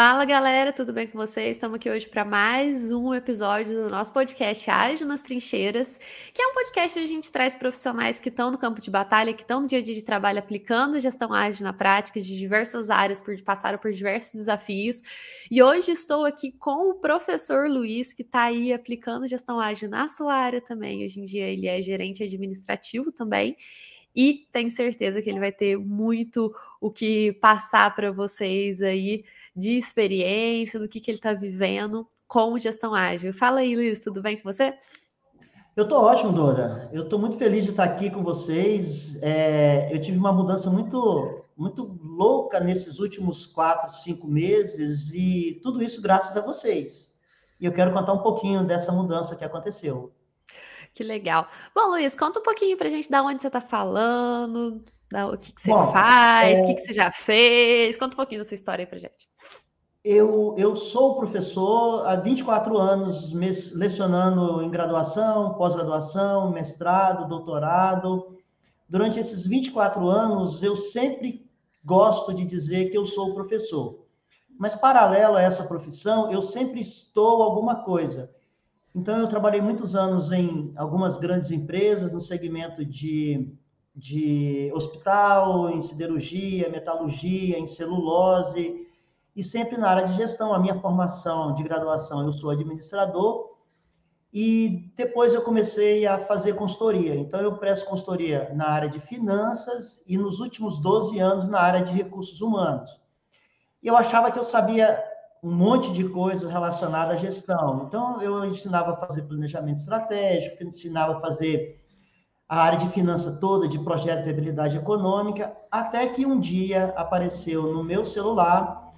Fala galera, tudo bem com vocês? Estamos aqui hoje para mais um episódio do nosso podcast Ágil nas Trincheiras, que é um podcast onde a gente traz profissionais que estão no campo de batalha, que estão no dia a dia de trabalho aplicando gestão ágil na prática de diversas áreas, por passaram por diversos desafios. E hoje estou aqui com o professor Luiz, que está aí aplicando gestão ágil na sua área também. Hoje em dia ele é gerente administrativo também e tenho certeza que ele vai ter muito o que passar para vocês aí de experiência, do que, que ele está vivendo com gestão ágil. Fala aí, Luiz, tudo bem com você? Eu estou ótimo, Dora. Eu estou muito feliz de estar aqui com vocês. É, eu tive uma mudança muito, muito louca nesses últimos quatro, cinco meses e tudo isso graças a vocês. E eu quero contar um pouquinho dessa mudança que aconteceu. Que legal. Bom, Luiz, conta um pouquinho para a gente da onde você está falando, o que, que você Bom, faz, o é... que, que você já fez. Conta um pouquinho da sua história aí para gente. Eu, eu sou professor há 24 anos, lecionando em graduação, pós-graduação, mestrado, doutorado. Durante esses 24 anos, eu sempre gosto de dizer que eu sou professor. Mas, paralelo a essa profissão, eu sempre estou alguma coisa. Então, eu trabalhei muitos anos em algumas grandes empresas no segmento de de hospital, em siderurgia, metalurgia, em celulose, e sempre na área de gestão. A minha formação de graduação, eu sou administrador, e depois eu comecei a fazer consultoria. Então, eu presto consultoria na área de finanças e nos últimos 12 anos na área de recursos humanos. E eu achava que eu sabia um monte de coisas relacionadas à gestão. Então, eu ensinava a fazer planejamento estratégico, ensinava a fazer a área de finança toda, de projeto de viabilidade econômica, até que um dia apareceu no meu celular,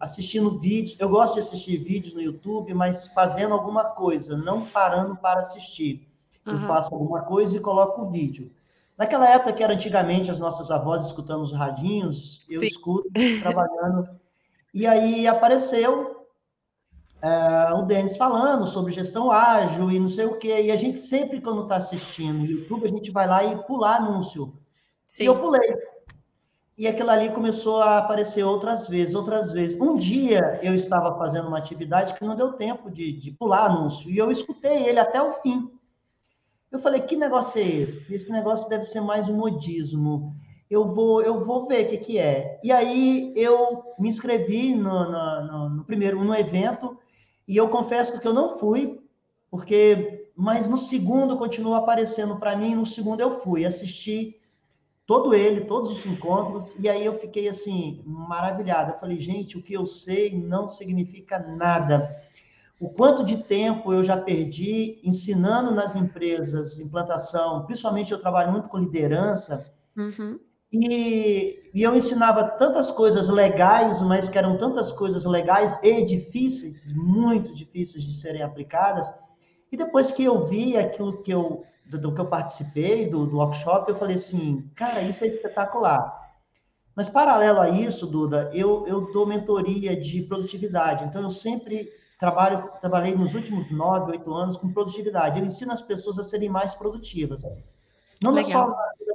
assistindo vídeos. Eu gosto de assistir vídeos no YouTube, mas fazendo alguma coisa, não parando para assistir. Uhum. Eu faço alguma coisa e coloco o vídeo. Naquela época que era antigamente as nossas avós escutando os radinhos, eu Sim. escuto trabalhando. E aí apareceu uh, o Denis falando sobre gestão ágil e não sei o quê. E a gente sempre, quando está assistindo no YouTube, a gente vai lá e pular anúncio. Sim. E eu pulei. E aquilo ali começou a aparecer outras vezes, outras vezes. Um dia eu estava fazendo uma atividade que não deu tempo de, de pular anúncio. E eu escutei ele até o fim. Eu falei, que negócio é esse? Esse negócio deve ser mais um modismo. Eu vou, eu vou ver o que, que é. E aí eu me inscrevi no, no, no, no primeiro no evento e eu confesso que eu não fui, porque mas no segundo continuou aparecendo para mim, no segundo eu fui, assisti todo ele, todos os encontros, e aí eu fiquei assim, maravilhado. Eu falei, gente, o que eu sei não significa nada. O quanto de tempo eu já perdi ensinando nas empresas implantação, principalmente eu trabalho muito com liderança, uhum. E, e, eu ensinava tantas coisas legais, mas que eram tantas coisas legais e difíceis, muito difíceis de serem aplicadas. E depois que eu vi aquilo que eu, do, do que eu participei, do, do, workshop, eu falei assim, cara, isso é espetacular. Mas paralelo a isso, Duda, eu, eu dou mentoria de produtividade. Então, eu sempre trabalho, trabalhei nos últimos nove, oito anos com produtividade. Eu ensino as pessoas a serem mais produtivas. Não só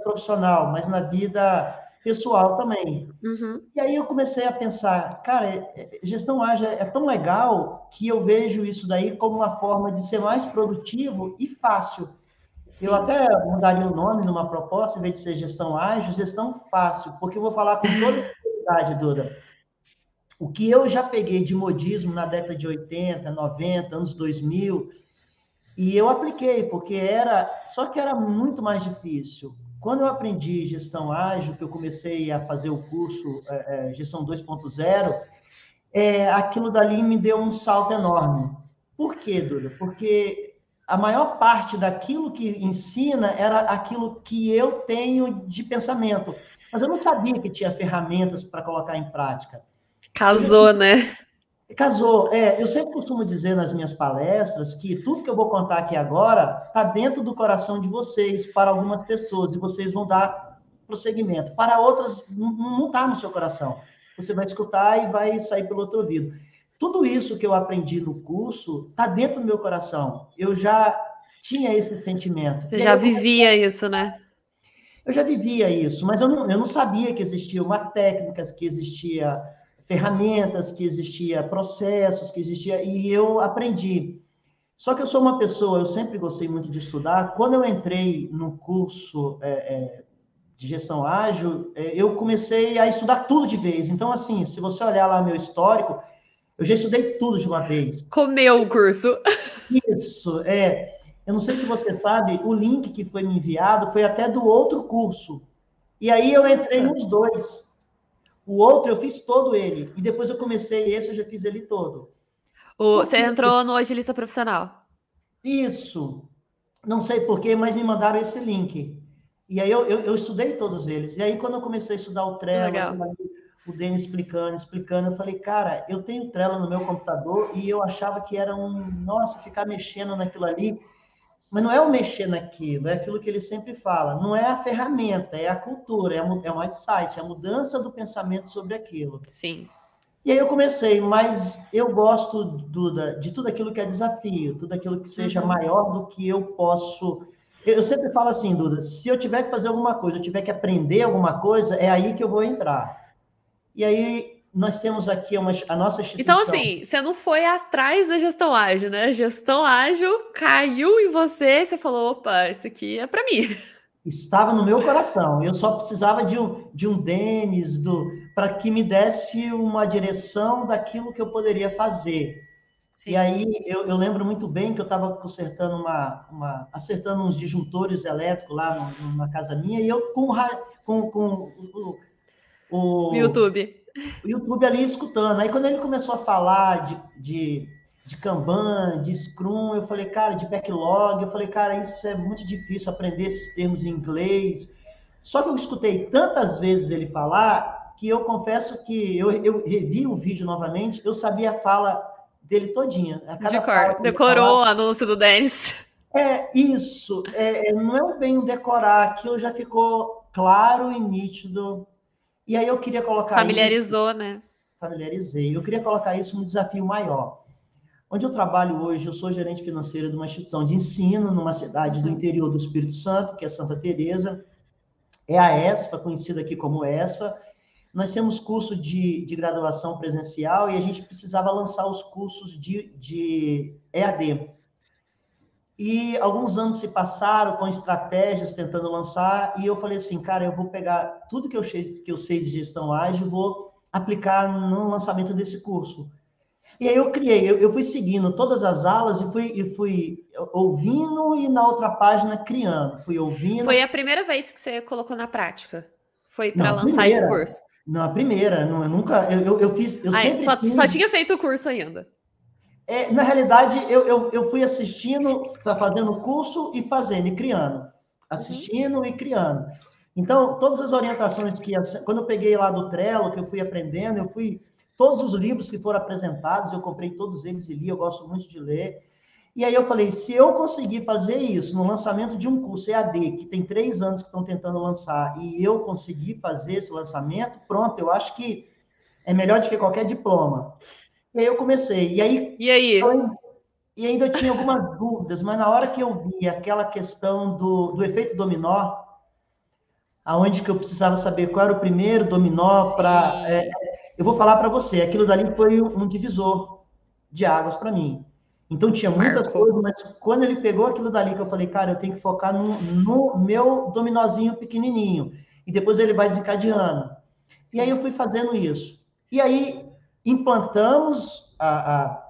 profissional, mas na vida pessoal também. Uhum. E aí eu comecei a pensar, cara, é, é, gestão ágil é tão legal que eu vejo isso daí como uma forma de ser mais produtivo e fácil. Sim. Eu até mudaria o nome numa proposta, em vez de ser gestão ágil, gestão fácil, porque eu vou falar com toda sinceridade, Duda. O que eu já peguei de modismo na década de 80, 90, anos 2000, e eu apliquei, porque era. Só que era muito mais difícil. Quando eu aprendi gestão ágil, que eu comecei a fazer o curso é, é, Gestão 2.0, é, aquilo dali me deu um salto enorme. Por quê, Duda? Porque a maior parte daquilo que ensina era aquilo que eu tenho de pensamento. Mas eu não sabia que tinha ferramentas para colocar em prática. Casou, né? Casou. É, eu sempre costumo dizer nas minhas palestras que tudo que eu vou contar aqui agora está dentro do coração de vocês, para algumas pessoas, e vocês vão dar prosseguimento. Para outras, não está no seu coração. Você vai escutar e vai sair pelo outro ouvido. Tudo isso que eu aprendi no curso está dentro do meu coração. Eu já tinha esse sentimento. Você já vivia isso, né? Eu já vivia isso, mas eu não, eu não sabia que existia uma técnica, que existia ferramentas, que existia processos, que existia e eu aprendi. Só que eu sou uma pessoa, eu sempre gostei muito de estudar. Quando eu entrei no curso é, é, de gestão ágil, é, eu comecei a estudar tudo de vez. Então, assim, se você olhar lá meu histórico, eu já estudei tudo de uma vez. Comeu o curso. Isso, é. Eu não sei se você sabe, o link que foi me enviado foi até do outro curso. E aí eu entrei Nossa. nos dois. O outro eu fiz todo ele. E depois eu comecei esse, eu já fiz ele todo. O, você entrou no Agilista Profissional. Isso. Não sei porquê, mas me mandaram esse link. E aí eu, eu, eu, estudei todos eles. E aí, quando eu comecei a estudar o Trello, o Denis explicando, explicando, eu falei, cara, eu tenho Trello no meu computador e eu achava que era um, nossa, ficar mexendo naquilo ali. Mas não é o mexer naquilo, é aquilo que ele sempre fala. Não é a ferramenta, é a cultura, é, a, é o mindset, é a mudança do pensamento sobre aquilo. Sim. E aí eu comecei, mas eu gosto, Duda, de tudo aquilo que é desafio, tudo aquilo que seja uhum. maior do que eu posso. Eu sempre falo assim, Duda, se eu tiver que fazer alguma coisa, eu tiver que aprender alguma coisa, é aí que eu vou entrar. E aí nós temos aqui uma, a nossa instituição. Então, assim, você não foi atrás da gestão ágil, né? A gestão ágil caiu em você, você falou, opa, isso aqui é para mim estava no meu coração. Eu só precisava de um, de um Denis do para que me desse uma direção daquilo que eu poderia fazer. Sim. E aí eu, eu, lembro muito bem que eu estava consertando uma, uma, acertando uns disjuntores elétricos lá numa casa minha e eu com, com, com o, o, o YouTube. O YouTube ali escutando. Aí quando ele começou a falar de, de de Kanban, de Scrum, eu falei, cara, de backlog, eu falei, cara, isso é muito difícil aprender esses termos em inglês. Só que eu escutei tantas vezes ele falar que eu confesso que eu, eu revi o vídeo novamente, eu sabia a fala dele todinha. de cor, decorou o anúncio do Dennis. É, isso. É, é, não é bem decorar, aquilo já ficou claro e nítido. E aí eu queria colocar. Familiarizou, isso, né? Familiarizei. Eu queria colocar isso no desafio maior. Onde eu trabalho hoje, eu sou gerente financeiro de uma instituição de ensino numa cidade do interior do Espírito Santo, que é Santa Teresa. É a ESPA, conhecida aqui como ESPA. Nós temos curso de, de graduação presencial e a gente precisava lançar os cursos de, de EAD. E alguns anos se passaram com estratégias tentando lançar, e eu falei assim, cara, eu vou pegar tudo que eu, que eu sei de gestão ágil e vou aplicar no lançamento desse curso. E aí eu criei, eu, eu fui seguindo todas as aulas e fui, e fui ouvindo e na outra página criando. Fui ouvindo. Foi a primeira vez que você colocou na prática? Foi para lançar primeira, esse curso? Não, a primeira. Não, eu nunca. Eu, eu, eu fiz. Eu Ai, só, fiz... só tinha feito o curso ainda. É, na realidade, eu, eu, eu fui assistindo, tá fazendo curso e fazendo, e criando. Assistindo uhum. e criando. Então, todas as orientações que. Quando eu peguei lá do Trello, que eu fui aprendendo, eu fui Todos os livros que foram apresentados, eu comprei todos eles e li, eu gosto muito de ler. E aí eu falei, se eu conseguir fazer isso no lançamento de um curso EAD, que tem três anos que estão tentando lançar, e eu conseguir fazer esse lançamento, pronto, eu acho que é melhor do que qualquer diploma. E aí eu comecei. E aí... E aí? Eu, e ainda eu tinha algumas dúvidas, mas na hora que eu vi aquela questão do, do efeito dominó, aonde que eu precisava saber qual era o primeiro dominó para... É, eu vou falar para você, aquilo dali foi um divisor de águas para mim. Então tinha muitas Marco. coisas, mas quando ele pegou aquilo dali que eu falei, cara, eu tenho que focar no, no meu dominozinho pequenininho. E depois ele vai desencadeando. E aí eu fui fazendo isso. E aí implantamos a,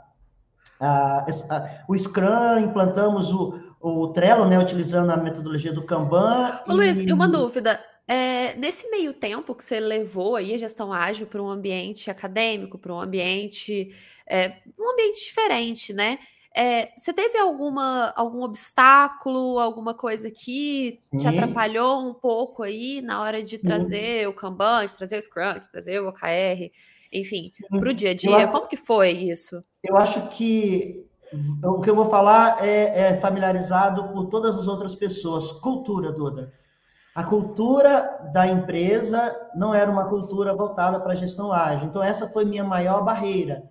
a, a, o Scrum, implantamos o, o Trello, né, utilizando a metodologia do Kanban. Ô, e... Luiz, uma dúvida. É, nesse meio tempo que você levou aí a gestão ágil para um ambiente acadêmico, para um ambiente, é, um ambiente diferente, né? É, você teve alguma, algum obstáculo, alguma coisa que Sim. te atrapalhou um pouco aí na hora de Sim. trazer o Kanban, de trazer o Scrum, de trazer o OKR, enfim, para o dia a dia? Como que foi isso? Eu acho que o que eu vou falar é, é familiarizado por todas as outras pessoas. Cultura, Duda. A cultura da empresa não era uma cultura voltada para a gestão ágil. Então, essa foi minha maior barreira.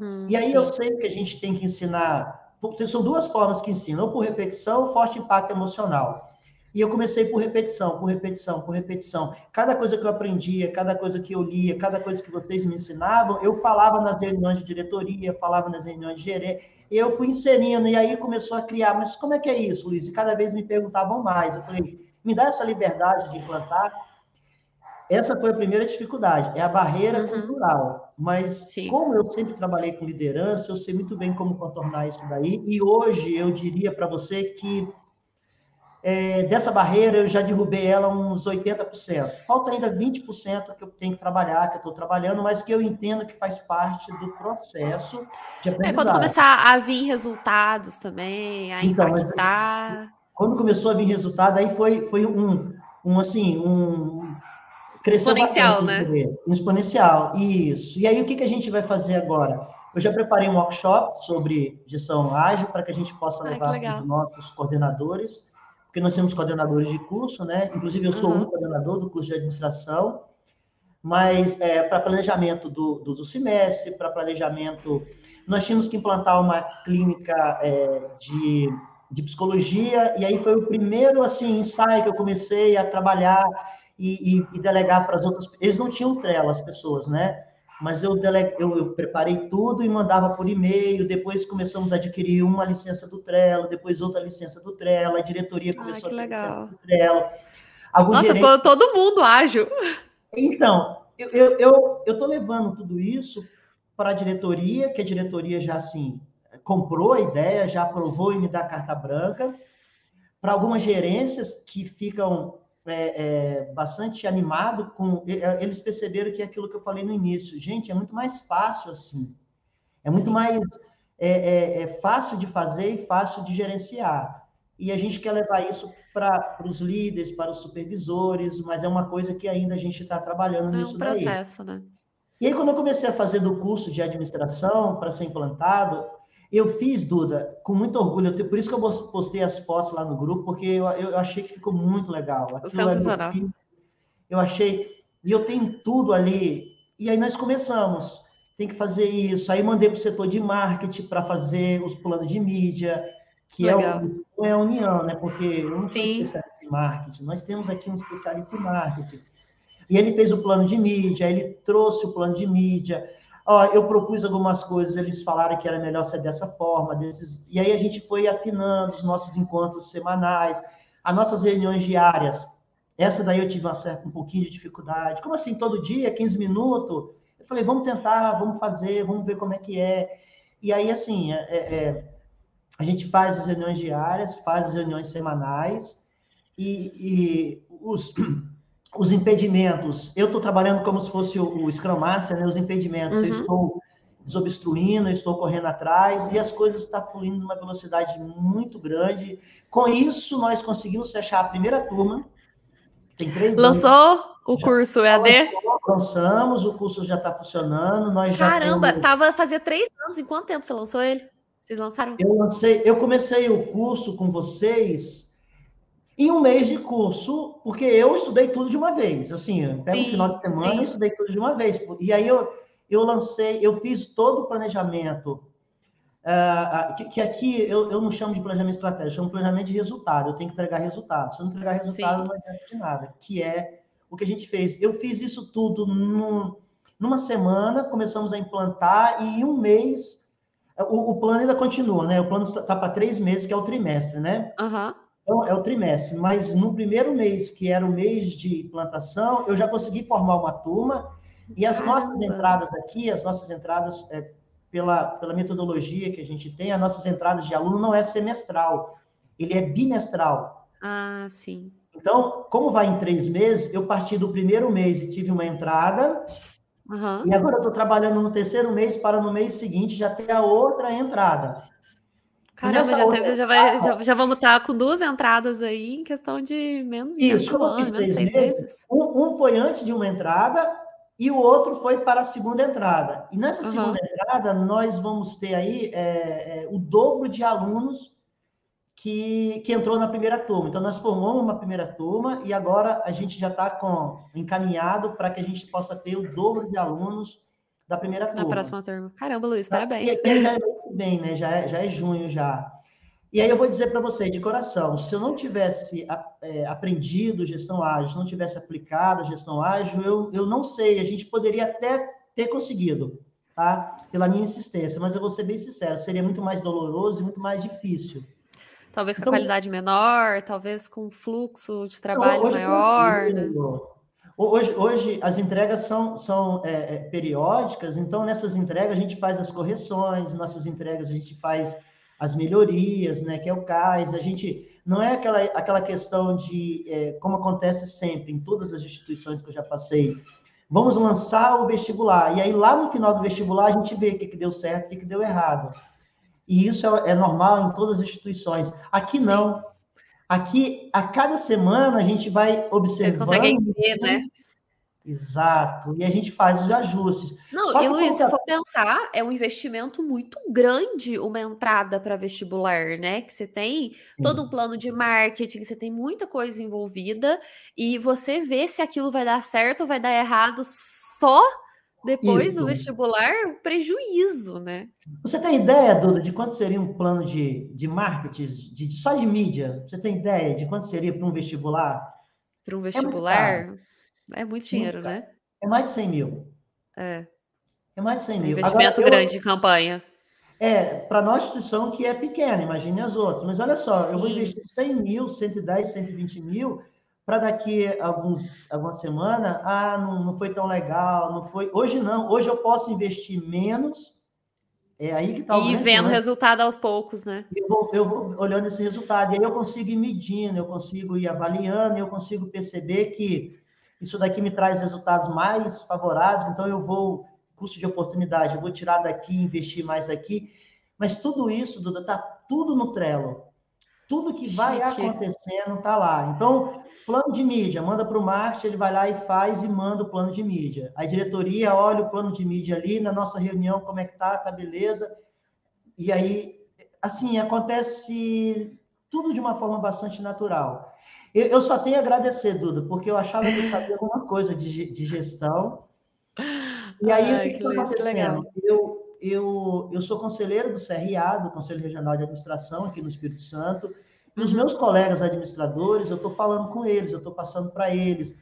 Hum, e aí sim. eu sei que a gente tem que ensinar. São duas formas que ensinam, ou por repetição ou forte impacto emocional. E eu comecei por repetição, por repetição, por repetição. Cada coisa que eu aprendia, cada coisa que eu lia, cada coisa que vocês me ensinavam, eu falava nas reuniões de diretoria, falava nas reuniões de gerente, eu fui inserindo, e aí começou a criar, mas como é que é isso, Luiz? E cada vez me perguntavam mais. Eu falei, me dá essa liberdade de implantar. Essa foi a primeira dificuldade, é a barreira uhum. cultural. Mas Sim. como eu sempre trabalhei com liderança, eu sei muito bem como contornar isso daí. E hoje eu diria para você que é, dessa barreira eu já derrubei ela uns 80%. Falta ainda 20% que eu tenho que trabalhar, que eu estou trabalhando, mas que eu entendo que faz parte do processo de aprendizagem. É, quando começar a vir resultados também, a então, impactar... Mas, quando começou a vir resultado, aí foi, foi um, um, assim, um... Exponencial, né? Um exponencial, isso. E aí, o que, que a gente vai fazer agora? Eu já preparei um workshop sobre gestão ágil para que a gente possa levar para os nossos coordenadores porque nós temos coordenadores de curso, né? Inclusive, eu sou uhum. um coordenador do curso de administração, mas é, para planejamento do, do, do semestre, para planejamento. Nós tínhamos que implantar uma clínica é, de, de psicologia, e aí foi o primeiro assim, ensaio que eu comecei a trabalhar e, e, e delegar para as outras. Eles não tinham trela, as pessoas, né? Mas eu, dele... eu, eu preparei tudo e mandava por e-mail. Depois começamos a adquirir uma licença do Trello, depois outra licença do Trello. A diretoria ah, começou ah, a ter licença do Trello. Alguns Nossa, gerentes... todo mundo ágil. Então, eu estou eu, eu, eu levando tudo isso para a diretoria, que a diretoria já assim comprou a ideia, já aprovou e me dá carta branca. Para algumas gerências que ficam é, é, bastante animado com. É, eles perceberam que é aquilo que eu falei no início, gente, é muito mais fácil assim. É muito Sim. mais é, é, é, fácil de fazer e fácil de gerenciar. E a gente quer levar isso para os líderes, para os supervisores, mas é uma coisa que ainda a gente está trabalhando nisso. É um processo, daí. né? E aí, quando eu comecei a fazer do curso de administração para ser implantado, eu fiz, Duda, com muito orgulho. Por isso que eu postei as fotos lá no grupo, porque eu, eu achei que ficou muito legal. Sensacional. Eu achei. E eu tenho tudo ali. E aí nós começamos. Tem que fazer isso. Aí mandei para o setor de marketing para fazer os planos de mídia, que é, o, é a união, né? Porque eu não sou especialista em marketing. Nós temos aqui um especialista em marketing. E ele fez o plano de mídia, ele trouxe o plano de mídia. Ó, eu propus algumas coisas, eles falaram que era melhor ser dessa forma, desses... e aí a gente foi afinando os nossos encontros semanais, as nossas reuniões diárias. Essa daí eu tive uma certa, um pouquinho de dificuldade. Como assim, todo dia, 15 minutos? Eu falei, vamos tentar, vamos fazer, vamos ver como é que é. E aí, assim, é, é, é a gente faz as reuniões diárias, faz as reuniões semanais, e, e os, os impedimentos, eu estou trabalhando como se fosse o, o Scrum Master, né? Os impedimentos, uhum. eu estou desobstruindo, eu estou correndo atrás e as coisas estão tá fluindo numa velocidade muito grande. Com isso, nós conseguimos fechar a primeira turma. Tem três Lançou anos, o curso EAD? Lançamos, o curso já está funcionando. Nós Caramba, temos... tava fazia três anos. Em quanto tempo você lançou ele? Vocês lançaram? Eu lancei, eu comecei o curso com vocês em um mês de curso, porque eu estudei tudo de uma vez. Assim, eu pego sim, um final de semana sim. e estudei tudo de uma vez. E aí eu, eu lancei, eu fiz todo o planejamento. Uh, que, que, aqui eu, eu não chamo de planejamento estratégico, eu chamo de planejamento de resultado. Eu tenho que entregar resultado. Se eu não entregar resultado, sim. não adianta de nada. Que é o que a gente fez. Eu fiz isso tudo num, numa semana, começamos a implantar, e em um mês. O, o plano ainda continua, né? O plano está para três meses, que é o trimestre, né? Aham. Uhum. Então, é o trimestre, mas no primeiro mês, que era o mês de plantação, eu já consegui formar uma turma, e as nossas entradas aqui, as nossas entradas, é, pela, pela metodologia que a gente tem, as nossas entradas de aluno não é semestral, ele é bimestral. Ah, sim. Então, como vai em três meses, eu parti do primeiro mês e tive uma entrada, uhum. e agora eu estou trabalhando no terceiro mês para no mês seguinte já ter a outra entrada. Caramba, já, teve, já, vai, já, já, vamos estar com duas entradas aí em questão de menos de Isso, um ano, menos seis meses. meses. Um, um, foi antes de uma entrada e o outro foi para a segunda entrada. E nessa uhum. segunda entrada, nós vamos ter aí é, é, o dobro de alunos que, que entrou na primeira turma. Então, nós formamos uma primeira turma e agora a gente já está encaminhado para que a gente possa ter o dobro de alunos da primeira turma. Na próxima turma. Caramba, Luiz, parabéns. E, e bem, né? Já é, já é junho já. E aí eu vou dizer para você, de coração, se eu não tivesse é, aprendido gestão ágil, não tivesse aplicado gestão ágil, eu, eu não sei, a gente poderia até ter conseguido, tá? Pela minha insistência, mas eu vou ser bem sincero, seria muito mais doloroso e muito mais difícil. Talvez com então, qualidade menor, talvez com fluxo de trabalho maior. Né? Hoje, hoje as entregas são, são é, é, periódicas, então nessas entregas a gente faz as correções, nossas entregas a gente faz as melhorias, né, que é o CAIS, a gente não é aquela, aquela questão de, é, como acontece sempre em todas as instituições que eu já passei, vamos lançar o vestibular, e aí lá no final do vestibular a gente vê o que, que deu certo e o que, que deu errado. E isso é, é, normal em todas as instituições. Aqui Sim. não. Aqui, a cada semana, a gente vai observando... Vocês conseguem ver, né? Exato. E a gente faz os ajustes. Não, Só e Luiz, se for pensar, é um investimento muito grande uma entrada para vestibular, né? Que você tem Sim. todo um plano de marketing, você tem muita coisa envolvida, e você vê se aquilo vai dar certo ou vai dar errado só depois Isso. do vestibular, prejuízo, né? Você tem ideia, Duda, de quanto seria um plano de, de marketing, de, só de mídia? Você tem ideia de quanto seria para um vestibular? Para um vestibular? É é muito dinheiro, Muito né? É mais de 100 mil. É. É mais de 100 é mil. investimento Agora, grande eu... em campanha. É, para nossa instituição que é pequena, imagine as outras. Mas olha só, Sim. eu vou investir 100 mil, 110, 120 mil, para daqui alguns, alguma semana, ah, não, não foi tão legal, não foi. Hoje não, hoje eu posso investir menos. É aí que está o E vendo o resultado aos poucos, né? Eu vou, eu vou olhando esse resultado, e aí eu consigo ir medindo, eu consigo ir avaliando, eu consigo perceber que isso daqui me traz resultados mais favoráveis, então eu vou, custo de oportunidade, eu vou tirar daqui, investir mais aqui. Mas tudo isso, Duda, está tudo no Trello. Tudo que vai acontecendo está lá. Então, plano de mídia, manda para o marketing, ele vai lá e faz e manda o plano de mídia. A diretoria olha o plano de mídia ali, na nossa reunião, como é que tá, tá beleza. E aí, assim, acontece tudo de uma forma bastante natural. Eu, eu só tenho a agradecer, Duda, porque eu achava que eu sabia alguma coisa de, de gestão. E aí, Ai, o que está acontecendo? Eu, eu, eu sou conselheiro do CRA, do Conselho Regional de Administração, aqui no Espírito Santo. E os uhum. meus colegas administradores, eu estou falando com eles, eu estou passando para eles.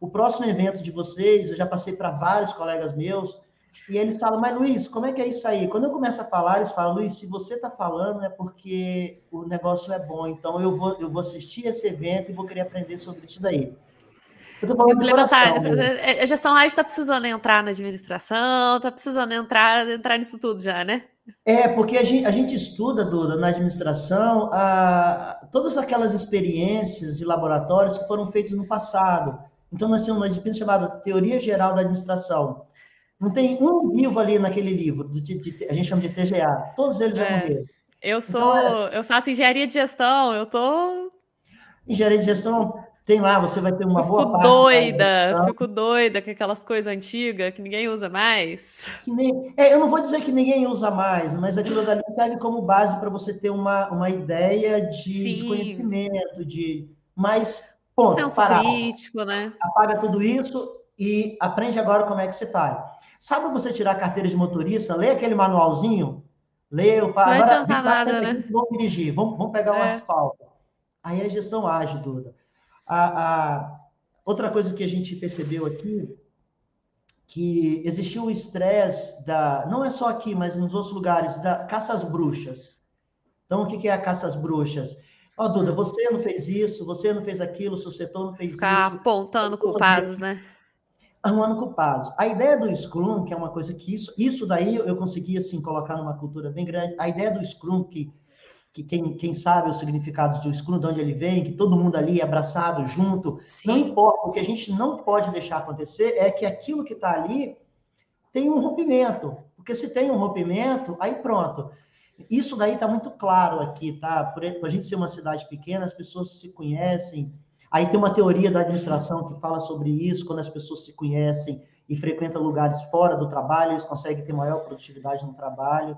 O próximo evento de vocês, eu já passei para vários colegas meus, e eles falam, mas Luiz, como é que é isso aí? Quando eu começo a falar, eles falam, Luiz, se você está falando é porque o negócio é bom, então eu vou, eu vou assistir esse evento e vou querer aprender sobre isso daí. Eu tô falando Implementar, a gestão ágil está precisando entrar na administração, está precisando entrar, entrar nisso tudo já, né? É, porque a gente, a gente estuda, Duda, na administração, a, todas aquelas experiências e laboratórios que foram feitos no passado. Então, nós temos uma disciplina chamada Teoria Geral da Administração. Não tem um vivo ali naquele livro, de, de, de, a gente chama de TGA. Todos eles já é. morreram. Eu então, sou, então, é... eu faço engenharia de gestão, eu tô. Engenharia de gestão tem lá, você vai ter uma boa parte. Doida, fico doida com aquelas coisas antigas que ninguém usa mais. Nem, é, eu não vou dizer que ninguém usa mais, mas aquilo dali serve como base para você ter uma, uma ideia de, de, conhecimento, de mais ponto. Senso crítico, né? Apaga tudo isso e aprende agora como é que você faz. Sabe você tirar a carteira de motorista, lê aquele manualzinho, lê o adianta nada, né? Vamos dirigir, vamos, vamos pegar é. um asfalto. Aí é gestão ágil, Duda. A, a, outra coisa que a gente percebeu aqui, que existiu o estresse da, não é só aqui, mas nos outros lugares, da caça às bruxas. Então, o que é a caça às bruxas? Ó, oh, Duda, você não fez isso, você não fez aquilo, o seu setor não fez Ficar isso. Apontando culpados, né? arrumando culpados. A ideia do Scrum, que é uma coisa que isso, isso daí eu consegui assim colocar numa cultura bem grande. A ideia do Scrum que que quem, quem sabe os significados do Scrum, de onde ele vem, que todo mundo ali é abraçado junto, Sim. não importa. O que a gente não pode deixar acontecer é que aquilo que está ali tem um rompimento. Porque se tem um rompimento, aí pronto. Isso daí está muito claro aqui, tá? Por a gente ser uma cidade pequena, as pessoas se conhecem, Aí tem uma teoria da administração que fala sobre isso, quando as pessoas se conhecem e frequentam lugares fora do trabalho, eles conseguem ter maior produtividade no trabalho.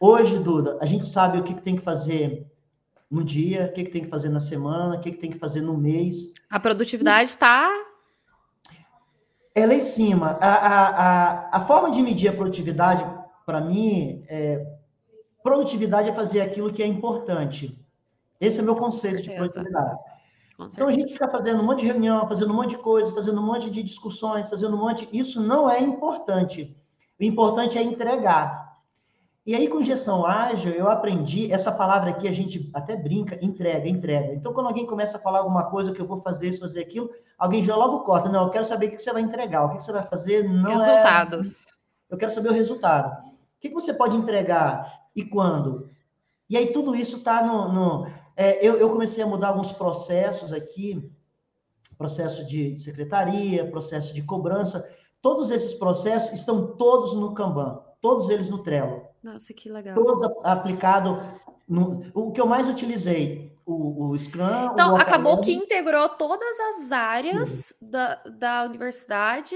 Hoje, Duda, a gente sabe o que, tem que fazer no dia, o que, tem que fazer na semana, o que, tem que fazer no mês. A produtividade está. Ela é em cima. A, a, a, a forma de medir a produtividade, para mim, é, produtividade é fazer aquilo que é importante. Esse é o meu conceito de produtividade. Então a gente fica fazendo um monte de reunião, fazendo um monte de coisa, fazendo um monte de discussões, fazendo um monte. Isso não é importante. O importante é entregar. E aí, com gestão ágil, eu aprendi essa palavra aqui, a gente até brinca, entrega, entrega. Então, quando alguém começa a falar alguma coisa que eu vou fazer isso, fazer aquilo, alguém já logo corta. Não, eu quero saber o que você vai entregar, o que você vai fazer. Não é Resultados. É... Eu quero saber o resultado. O que você pode entregar e quando? E aí, tudo isso está no. no é, eu, eu comecei a mudar alguns processos aqui, processo de secretaria, processo de cobrança. Todos esses processos estão todos no Kanban, todos eles no Trello. Nossa, que legal. Todos aplicado no, o que eu mais utilizei, o, o Scrum. Então, o acabou que integrou todas as áreas uhum. da, da universidade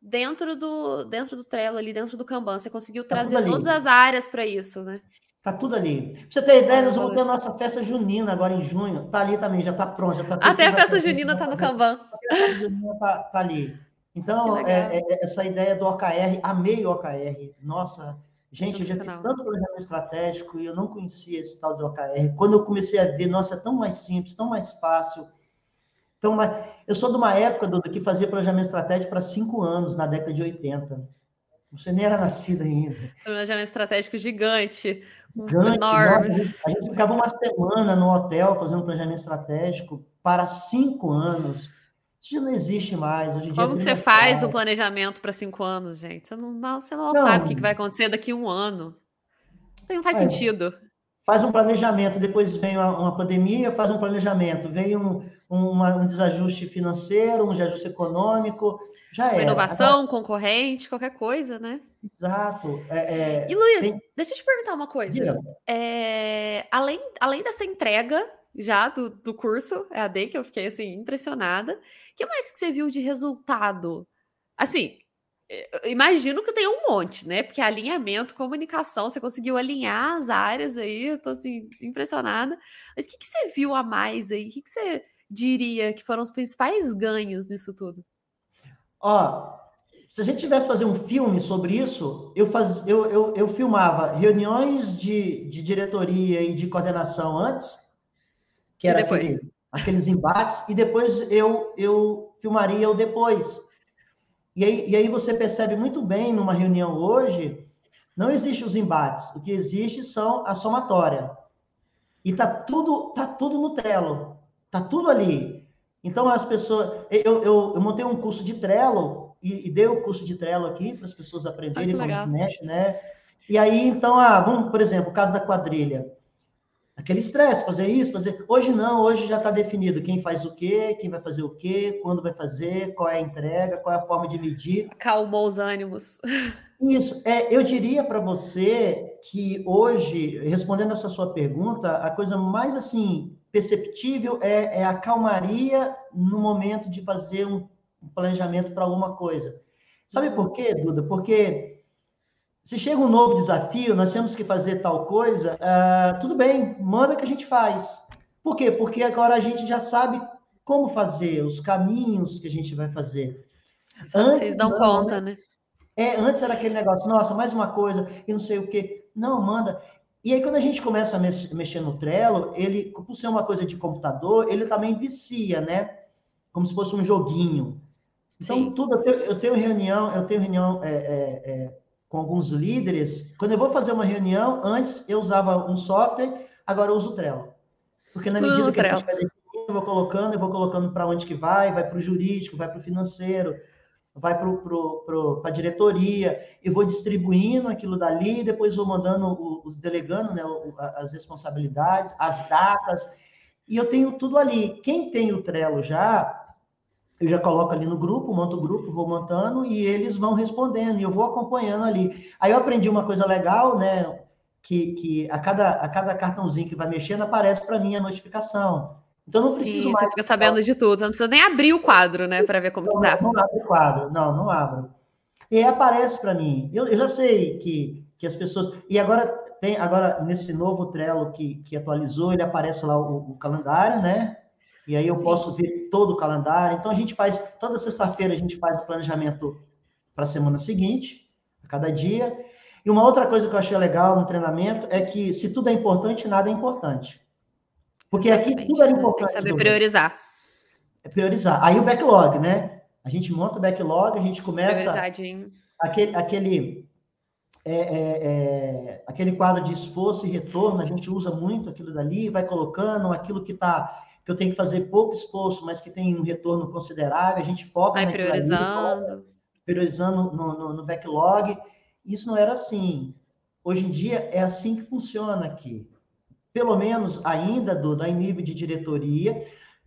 dentro do, dentro do Trello, ali dentro do Kanban. Você conseguiu tá trazer todas as áreas para isso, né? Tá tudo ali. Pra você ter ideia, nós vamos ter a nossa festa junina agora em junho. Tá ali também, já tá pronto. Já tá Até a festa junina tá no Kanban. A festa junina tá, tá ali. Então, é, é, essa ideia do OKR, amei o OKR. Nossa, Gente, eu já fiz tanto planejamento estratégico e eu não conhecia esse tal de OKR. Quando eu comecei a ver, nossa, é tão mais simples, tão mais fácil. Tão mais... Eu sou de uma época, Duda, que fazia planejamento estratégico para cinco anos, na década de 80. Você nem era nascida ainda. Planejamento estratégico gigante. Gigante. Enorme. A gente ficava uma semana no hotel fazendo planejamento estratégico para cinco anos. Já não existe mais. Hoje em dia Como que você faz o um planejamento para cinco anos, gente? Você não, você não, não, sabe o que vai acontecer daqui a um ano. Não faz é, sentido. Faz um planejamento, depois vem uma, uma pandemia, faz um planejamento, vem um, uma, um desajuste financeiro, um desajuste econômico, já é. Inovação, Agora... concorrente, qualquer coisa, né? Exato. É, é... E Luiz, tem... deixa eu te perguntar uma coisa. É, além, além dessa entrega já do, do curso EAD, que eu fiquei assim, impressionada. O que mais que você viu de resultado? Assim, imagino que tem um monte, né? Porque alinhamento, comunicação, você conseguiu alinhar as áreas aí, eu tô assim, impressionada. Mas o que, que você viu a mais aí? O que, que você diria que foram os principais ganhos nisso tudo? Ó, se a gente tivesse fazer um filme sobre isso, eu, faz, eu, eu, eu filmava reuniões de, de diretoria e de coordenação antes, que era aquele, aqueles embates, e depois eu, eu filmaria o depois. E aí, e aí você percebe muito bem numa reunião hoje, não existe os embates, o que existe são a somatória. E tá tudo, tá tudo no Trello, tá tudo ali. Então as pessoas, eu, eu, eu montei um curso de Trello e, e dei o curso de Trello aqui para as pessoas aprenderem ah, como mexe, né? E aí então, ah, vamos, por exemplo, o caso da quadrilha aquele estresse, fazer isso, fazer. Hoje não, hoje já está definido quem faz o quê, quem vai fazer o quê, quando vai fazer, qual é a entrega, qual é a forma de medir. Calmou os ânimos. Isso, é, eu diria para você que hoje, respondendo essa sua pergunta, a coisa mais assim perceptível é, é a calmaria no momento de fazer um planejamento para alguma coisa. Sabe por quê, Duda? Porque se chega um novo desafio, nós temos que fazer tal coisa, uh, tudo bem, manda que a gente faz. Por quê? Porque agora a gente já sabe como fazer, os caminhos que a gente vai fazer. Antes, Vocês dão não, conta, né? É, antes era aquele negócio, nossa, mais uma coisa, e não sei o quê. Não, manda. E aí, quando a gente começa a mexer no Trello, ele, por ser uma coisa de computador, ele também vicia, né? Como se fosse um joguinho. Então, Sim. tudo, eu tenho, eu tenho, reunião, eu tenho reunião é, é, é, com alguns líderes. Quando eu vou fazer uma reunião, antes eu usava um software, agora eu uso o Trello. Porque na Tudo medida que Trello. a gente vai definindo, eu vou colocando, eu vou colocando para onde que vai, vai para o jurídico, vai para o financeiro, vai para a diretoria, e vou distribuindo aquilo dali, depois vou mandando, os delegando né, as responsabilidades, as datas, e eu tenho tudo ali. Quem tem o Trello já, eu já coloco ali no grupo, monto o grupo, vou montando e eles vão respondendo e eu vou acompanhando ali. Aí eu aprendi uma coisa legal, né? Que, que a, cada, a cada cartãozinho que vai mexendo aparece para mim a notificação. Então não preciso Sim, mais. Você fica sabendo de tudo, você não precisa nem abrir o quadro, né, para ver como está. Não, não abro o quadro, não, não abro. E aparece para mim. Eu, eu já sei que, que as pessoas. E agora tem agora nesse novo Trello que, que atualizou, ele aparece lá o, o calendário, né? E aí eu Sim. posso ver todo o calendário. Então a gente faz, toda sexta-feira a gente faz o planejamento para a semana seguinte, a cada dia. E uma outra coisa que eu achei legal no treinamento é que se tudo é importante, nada é importante. Porque Exatamente. aqui tudo é importante. Tem que saber priorizar. É priorizar. Aí o backlog, né? A gente monta o backlog, a gente começa. Aquele, aquele, é, é, é, aquele quadro de esforço e retorno, a gente usa muito aquilo dali, vai colocando aquilo que está que eu tenho que fazer pouco esforço, mas que tem um retorno considerável, a gente foca vai priorizando, ali, priorizando no, no, no, backlog. Isso não era assim. Hoje em dia é assim que funciona aqui. Pelo menos ainda do, da nível de diretoria.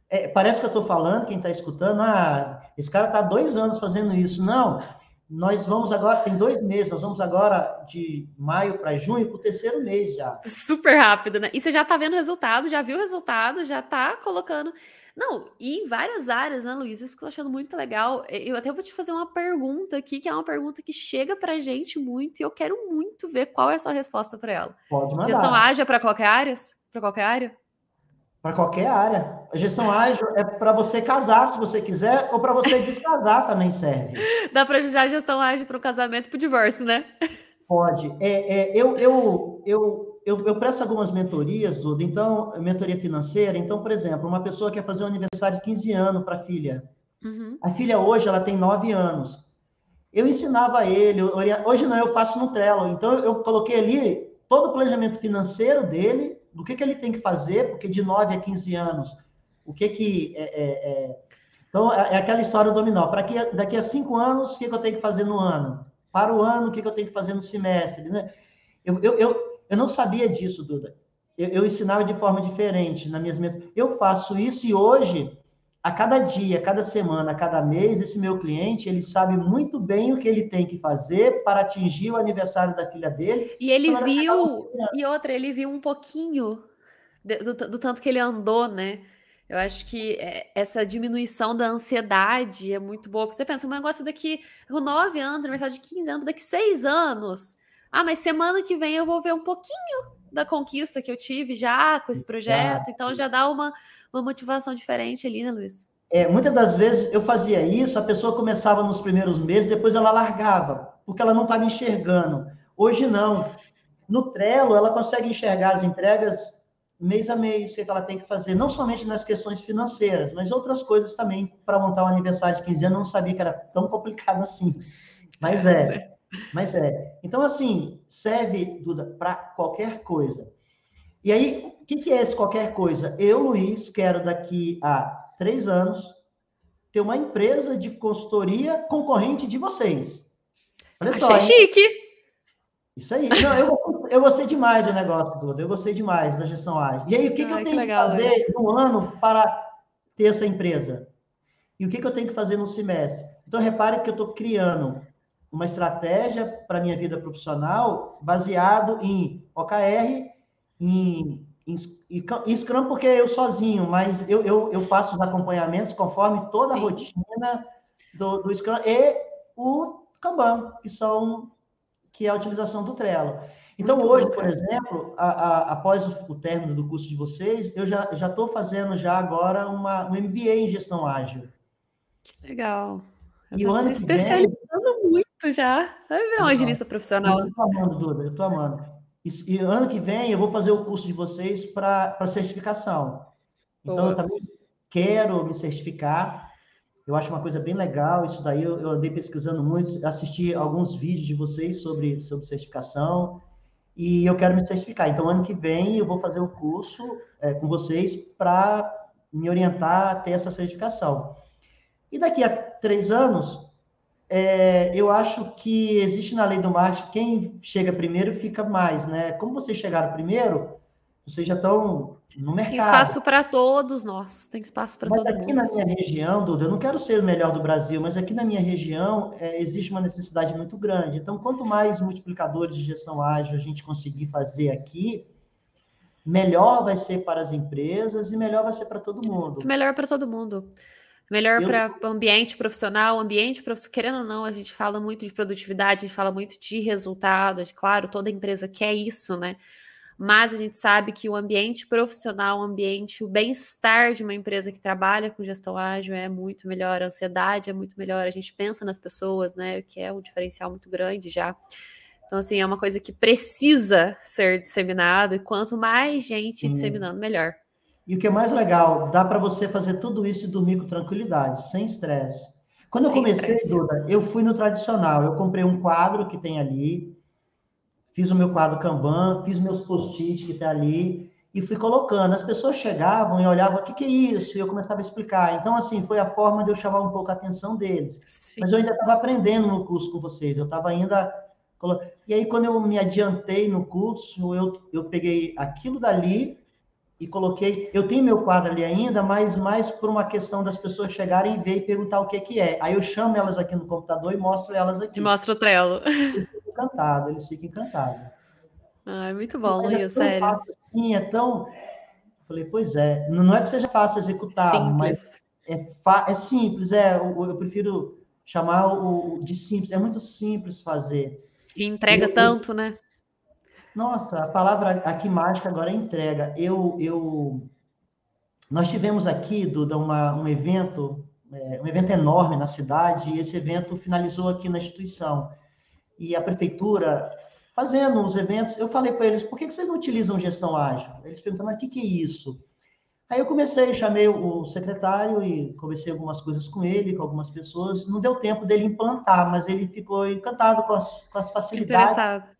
É, parece que eu estou falando, quem está escutando, ah, esse cara está dois anos fazendo isso. Não, nós vamos agora, tem dois meses, nós vamos agora de maio para junho, para o terceiro mês já. Super rápido, né? E você já está vendo o resultado, já viu o resultado, já está colocando. Não, e em várias áreas, né, Luiz? Isso que eu tô achando muito legal. Eu até vou te fazer uma pergunta aqui, que é uma pergunta que chega pra gente muito, e eu quero muito ver qual é a sua resposta para ela. Pode mandar. Gestão ágil é para qualquer área? Para qualquer área? Para qualquer área. A gestão ágil é para você casar, se você quiser, ou para você descasar também serve. Dá para usar a gestão ágil para o casamento e para o divórcio, né? Pode. É, é, eu, eu, eu, eu, eu presto algumas mentorias, Duda, então, mentoria financeira. Então, por exemplo, uma pessoa quer fazer um aniversário de 15 anos para a filha. Uhum. A filha hoje, ela tem 9 anos. Eu ensinava ele, hoje não, eu faço no Trello. Então, eu coloquei ali todo o planejamento financeiro dele, do que, que ele tem que fazer, porque de 9 a 15 anos, o que que... É, é, é... Então, é, é aquela história do dominó. Para que daqui a cinco anos, o que, que eu tenho que fazer no ano? Para o ano, o que, que eu tenho que fazer no semestre? Né? Eu, eu, eu, eu não sabia disso, Duda. Eu, eu ensinava de forma diferente nas minhas mesas. Eu faço isso e hoje a cada dia, a cada semana, a cada mês, esse meu cliente, ele sabe muito bem o que ele tem que fazer para atingir o aniversário da filha dele. E ele viu, e outra, ele viu um pouquinho do, do, do, tanto que ele andou, né? Eu acho que é, essa diminuição da ansiedade é muito boa. Porque você pensa, um negócio daqui, com 9 anos, aniversário de 15 anos, daqui 6 anos. Ah, mas semana que vem eu vou ver um pouquinho da conquista que eu tive já com esse projeto. Então já dá uma uma motivação diferente ali, né, Luiz? É, muitas das vezes eu fazia isso, a pessoa começava nos primeiros meses, depois ela largava, porque ela não estava enxergando. Hoje não. No Trello, ela consegue enxergar as entregas mês a mês, o que ela tem que fazer, não somente nas questões financeiras, mas outras coisas também para montar um aniversário de 15 anos. Eu não sabia que era tão complicado assim. Mas é. Mas é. Então, assim, serve, Duda, para qualquer coisa. E aí, o que, que é esse qualquer coisa? Eu, Luiz, quero daqui a três anos ter uma empresa de consultoria concorrente de vocês. Olha Achei só, chique! Isso aí. Não, eu, eu gostei demais do negócio todo. Eu gostei demais da gestão ágil. E aí, o que, que eu tenho que, que fazer no ano para ter essa empresa? E o que, que eu tenho que fazer no semestre? Então, repare que eu estou criando uma estratégia para minha vida profissional baseado em OKR em, em, em Scrum porque eu sozinho, mas eu, eu, eu faço os acompanhamentos conforme toda Sim. a rotina do, do Scrum e o Kanban, que são que é a utilização do Trello. Então, Muito hoje, bom, por exemplo, a, a, após o, o, término do curso de vocês, eu já estou fazendo já agora uma, um MBA em gestão ágil. Que legal. E o ano se especializando vem... muito já. Vai virar um agilista profissional. Eu estou amando, Duda, eu estou amando. E, e, ano que vem eu vou fazer o curso de vocês para certificação. Então, Boa. eu também quero me certificar. Eu acho uma coisa bem legal. Isso daí eu, eu andei pesquisando muito, assisti alguns vídeos de vocês sobre, sobre certificação. E eu quero me certificar. Então, ano que vem eu vou fazer o um curso é, com vocês para me orientar a ter essa certificação. E daqui a três anos, é, eu acho que existe na lei do marketing, quem chega primeiro fica mais, né? Como vocês chegaram primeiro, vocês já estão no mercado. Tem espaço para todos nós, tem espaço para todo mundo. Mas aqui na minha região, Duda, eu não quero ser o melhor do Brasil, mas aqui na minha região é, existe uma necessidade muito grande. Então, quanto mais multiplicadores de gestão ágil a gente conseguir fazer aqui, melhor vai ser para as empresas e melhor vai ser para todo mundo. Melhor para todo mundo. Melhor para ambiente profissional, ambiente profissional, querendo ou não, a gente fala muito de produtividade, a gente fala muito de resultados, claro, toda empresa quer isso, né? Mas a gente sabe que o ambiente profissional, o ambiente, o bem-estar de uma empresa que trabalha com gestão ágil é muito melhor, a ansiedade é muito melhor, a gente pensa nas pessoas, né? Que é um diferencial muito grande já. Então, assim, é uma coisa que precisa ser disseminado, e quanto mais gente Sim. disseminando, melhor. E o que é mais legal, dá para você fazer tudo isso e dormir com tranquilidade, sem estresse. Quando sem eu comecei, stress. Duda, eu fui no tradicional. Eu comprei um quadro que tem ali, fiz o meu quadro Kanban, fiz meus post-it que tem ali, e fui colocando. As pessoas chegavam e olhavam, o que, que é isso? E eu começava a explicar. Então, assim, foi a forma de eu chamar um pouco a atenção deles. Sim. Mas eu ainda estava aprendendo no curso com vocês, eu estava ainda e aí, quando eu me adiantei no curso, eu, eu peguei aquilo dali e coloquei. Eu tenho meu quadro ali ainda, mas mais por uma questão das pessoas chegarem e ver e perguntar o que, que é. Aí eu chamo elas aqui no computador e mostro elas aqui. E mostra o Trello. Eles ficam encantados, eles ficam encantados. Ah, é muito bom, Luiz, é sério. Fácil, assim, é tão. Eu falei, pois é, não é que seja fácil executar, simples. mas é, fa... é simples, é. Eu, eu prefiro chamar o de simples, é muito simples fazer. E entrega eu, tanto, né? Nossa, a palavra aqui mágica agora é entrega. Eu, eu, nós tivemos aqui, Duda, uma, um evento, é, um evento enorme na cidade, e esse evento finalizou aqui na instituição. E a prefeitura, fazendo os eventos, eu falei para eles, por que vocês não utilizam gestão ágil? Eles perguntaram, mas o que, que é isso? Aí eu comecei, chamei o secretário e conversei algumas coisas com ele, com algumas pessoas. Não deu tempo dele implantar, mas ele ficou encantado com as, com as facilidades. Interessado.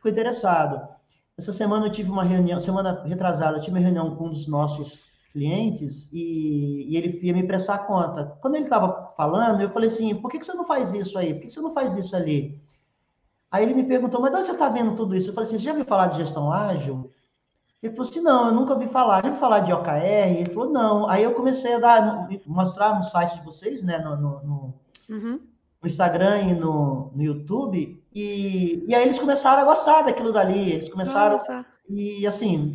Ficou interessado. Essa semana eu tive uma reunião, semana retrasada, eu tive uma reunião com um dos nossos clientes e, e ele ia me prestar conta. Quando ele estava falando, eu falei assim: por que, que você não faz isso aí? Por que você não faz isso ali? Aí ele me perguntou: mas onde você está vendo tudo isso? Eu falei assim: você já ouviu falar de gestão ágil? Ele falou assim, não, eu nunca ouvi falar. Já ouvi falar de OKR? Ele falou, não. Aí eu comecei a dar, mostrar no site de vocês, né, no, no, no, uhum. no Instagram e no, no YouTube, e, e aí eles começaram a gostar daquilo dali, eles começaram... Nossa. E, assim,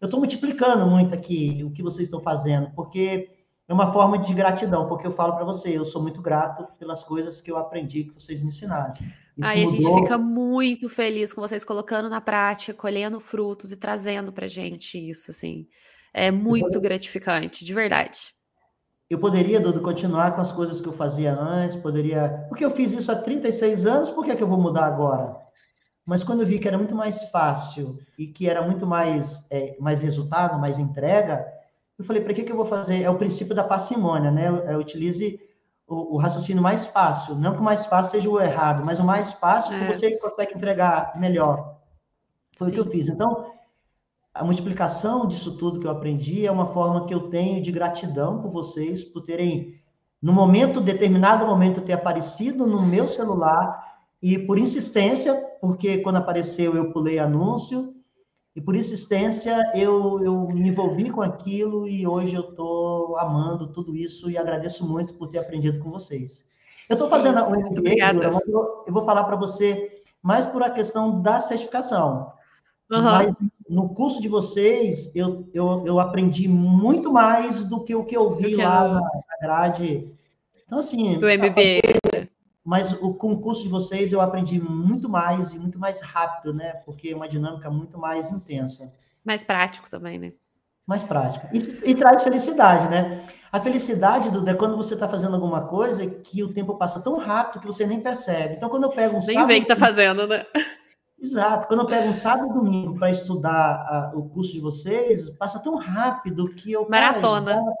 eu estou multiplicando muito aqui o que vocês estão fazendo, porque é uma forma de gratidão, porque eu falo para você, eu sou muito grato pelas coisas que eu aprendi, que vocês me ensinaram. Aí a gente fica muito feliz com vocês colocando na prática, colhendo frutos e trazendo para gente isso, assim. É muito gratificante, de verdade. Eu poderia, Dudu, continuar com as coisas que eu fazia antes, poderia. Porque eu fiz isso há 36 anos, por que, é que eu vou mudar agora? Mas quando eu vi que era muito mais fácil e que era muito mais, é, mais resultado, mais entrega, eu falei, para que, que eu vou fazer? É o princípio da parcimônia, né? Eu, eu utilize o, o, raciocínio mais fácil. Não que o mais fácil seja o errado, mas o mais fácil é. que você consegue entregar melhor. Foi Sim. o que eu fiz. Então, a multiplicação disso tudo que eu aprendi é uma forma que eu tenho de gratidão por vocês, por terem, no momento, determinado momento, ter aparecido no meu celular e por insistência, porque quando apareceu eu pulei anúncio, e por insistência, eu, eu me envolvi com aquilo e hoje eu estou amando tudo isso e agradeço muito por ter aprendido com vocês. Eu estou fazendo isso, um MBA, eu vou falar para você mais por a questão da certificação. Uhum. Mas no curso de vocês, eu, eu, eu aprendi muito mais do que o que eu vi lá na grade. Então, assim. Do MBA mas o concurso de vocês eu aprendi muito mais e muito mais rápido, né? Porque é uma dinâmica muito mais intensa. Mais prático também, né? Mais prática. E, e traz felicidade, né? A felicidade, Duda, é quando você está fazendo alguma coisa que o tempo passa tão rápido que você nem percebe. Então, quando eu pego um Nem sábado, vê que está fazendo, né? Exato. Quando eu pego um sábado e domingo para estudar a, o curso de vocês, passa tão rápido que eu. Maratona. Cara,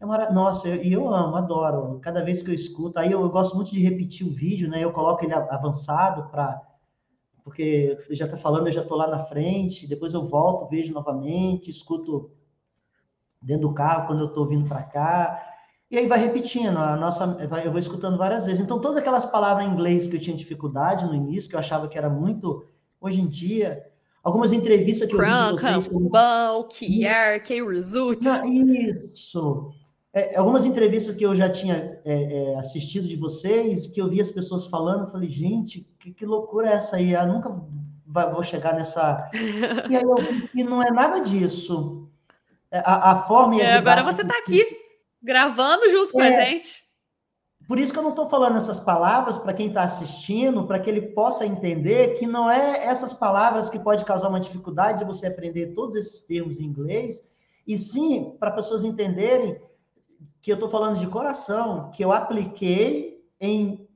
é mara... Nossa, e eu, eu, amo, adoro. Cada vez que eu escuto, aí eu, eu, gosto muito de repetir o vídeo, né? Eu coloco ele avançado para porque já está falando, eu já estou lá na frente, depois eu volto, vejo novamente, escuto dentro do carro quando eu estou vindo para cá, e aí vai repetindo, a nossa, eu vou escutando várias vezes. Então, todas aquelas palavras em inglês que eu tinha dificuldade no início, que eu achava que era muito, hoje em dia, algumas entrevistas que eu vi de vocês... Como... Bulk, Arc, Result. Isso! é, algumas entrevistas que eu já tinha é, é, assistido de vocês, que eu vi as pessoas falando, eu falei, gente, que, que loucura é essa aí? Eu nunca vai, vou chegar nessa. E aí eu que não é nada disso. É, a, a forma. É, agora você está aqui gravando junto com a é. gente. Por isso que eu não estou falando essas palavras para quem está assistindo, para que ele possa entender que não é essas palavras que pode causar uma dificuldade de você aprender todos esses termos em inglês, e sim para pessoas entenderem que eu estou falando de coração, que eu apliquei em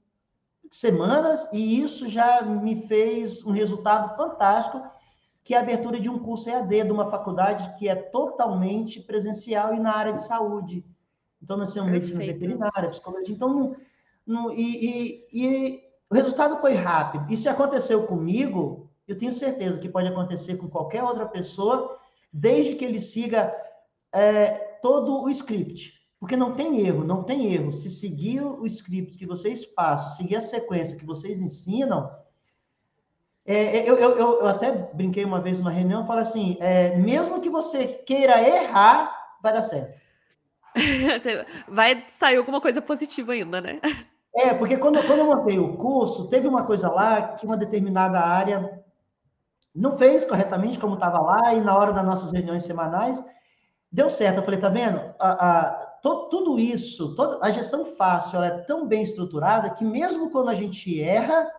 semanas e isso já me fez um resultado fantástico, que é a abertura de um curso EAD de uma faculdade que é totalmente presencial e na área de saúde. Então, nós temos medicina veterinária, psicologia. Então, não, e, e, e o resultado foi rápido. E se aconteceu comigo, eu tenho certeza que pode acontecer com qualquer outra pessoa, desde que ele siga é, todo o script. Porque não tem erro, não tem erro. Se seguir o script que vocês passam, seguir a sequência que vocês ensinam, é, é eu, eu, eu, até brinquei uma vez numa reunião, falo assim, é, mesmo que você queira errar, vai dar certo. vai sair alguma coisa positiva ainda, né? É, porque quando, quando eu montei o curso, teve uma coisa lá que uma determinada área não fez corretamente como estava lá, e na hora das nossas reuniões semanais, deu certo. Eu falei, tá vendo? A, a, to, tudo isso, toda, a gestão fácil, ela é tão bem estruturada que mesmo quando a gente erra,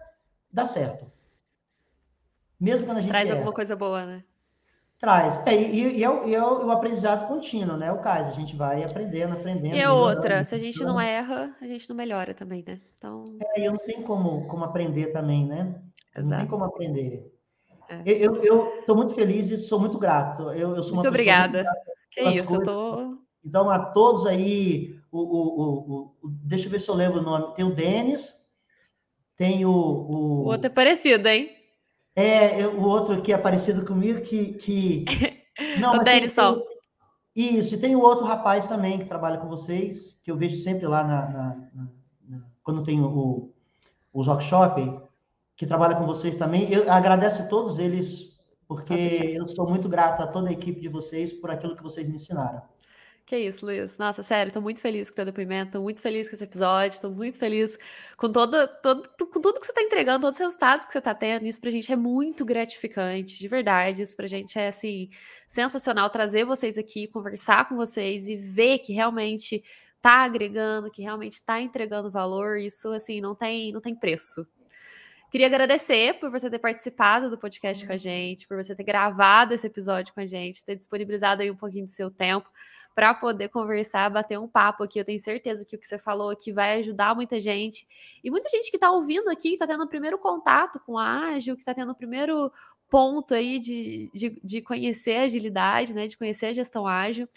dá certo. Mesmo quando a gente Traz erra. alguma coisa boa, né? Traz. É, e, e, é, o, e é o, aprendizado contínuo, né? O caso, a gente vai aprendendo, aprendendo. E é outra, se a gente não erra, a gente não melhora também, né? Então... É, eu não tenho como, como aprender também, né? Exato. Não tem como aprender. É. Eu estou muito feliz e sou muito grato. Eu, eu sou muito obrigada. Muito que isso, coisas. eu tô... Então, a todos aí, o, o, o, o, deixa eu ver se eu lembro o nome. Tem o Denis, tem o... O, o outro é parecido, hein? É, o outro que é parecido comigo, que. que... Não, o Denison. Isso, e tem o outro rapaz também que trabalha com vocês, que eu vejo sempre lá na, na, na, na quando tem o, o workshop, que trabalha com vocês também. Eu agradeço a todos eles, porque eu sou muito grato a toda a equipe de vocês por aquilo que vocês me ensinaram. Que isso, Luiz. Nossa, sério, tô muito feliz com o teu depoimento, tô muito feliz com esse episódio, tô muito feliz com todo, todo, com tudo que você tá entregando, todos os resultados que você tá tendo. Isso pra gente é muito gratificante, de verdade. Isso pra gente é, assim, sensacional trazer vocês aqui, conversar com vocês e ver que realmente tá agregando, que realmente tá entregando valor. Isso, assim, não tem, não tem preço. Queria agradecer por você ter participado do podcast com a gente, por você ter gravado esse episódio com a gente, ter disponibilizado aí um pouquinho do seu tempo para poder conversar, bater um papo aqui. Eu tenho certeza que o que você falou aqui vai ajudar muita gente. E muita gente que está ouvindo aqui, que está tendo o primeiro contato com a Ágil, que está tendo o primeiro ponto aí de, de, de, conhecer a agilidade, né? De conhecer a gestão ágil.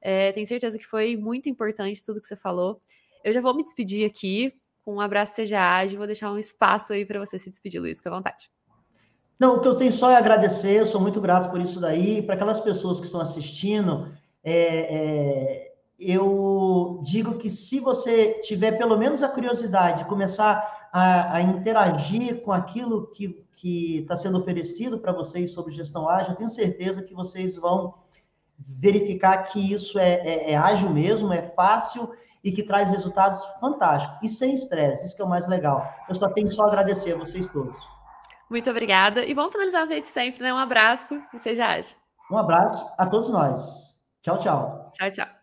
É, tenho certeza que foi muito importante tudo que você falou. Eu já vou me despedir aqui com um abraço seja ágil. Vou deixar um espaço aí para você se despedir, Luiz, com a vontade. Não, o que eu tenho só é agradecer, eu sou muito grato por isso daí. Para aquelas pessoas que estão assistindo, é, é, eu digo que se você tiver pelo menos a curiosidade de começar a, a interagir com aquilo que está sendo oferecido para vocês sobre gestão ágil, eu tenho certeza que vocês vão verificar que isso é, é, é ágil mesmo, é fácil e que traz resultados fantásticos e sem estresse. Isso que é o mais legal. Eu só tenho só agradecer a vocês todos. Muito obrigada. E vamos finalizar a gente sempre, né? Um abraço e seja ágil. Um abraço a todos nós. Tchau, tchau. Tchau, tchau.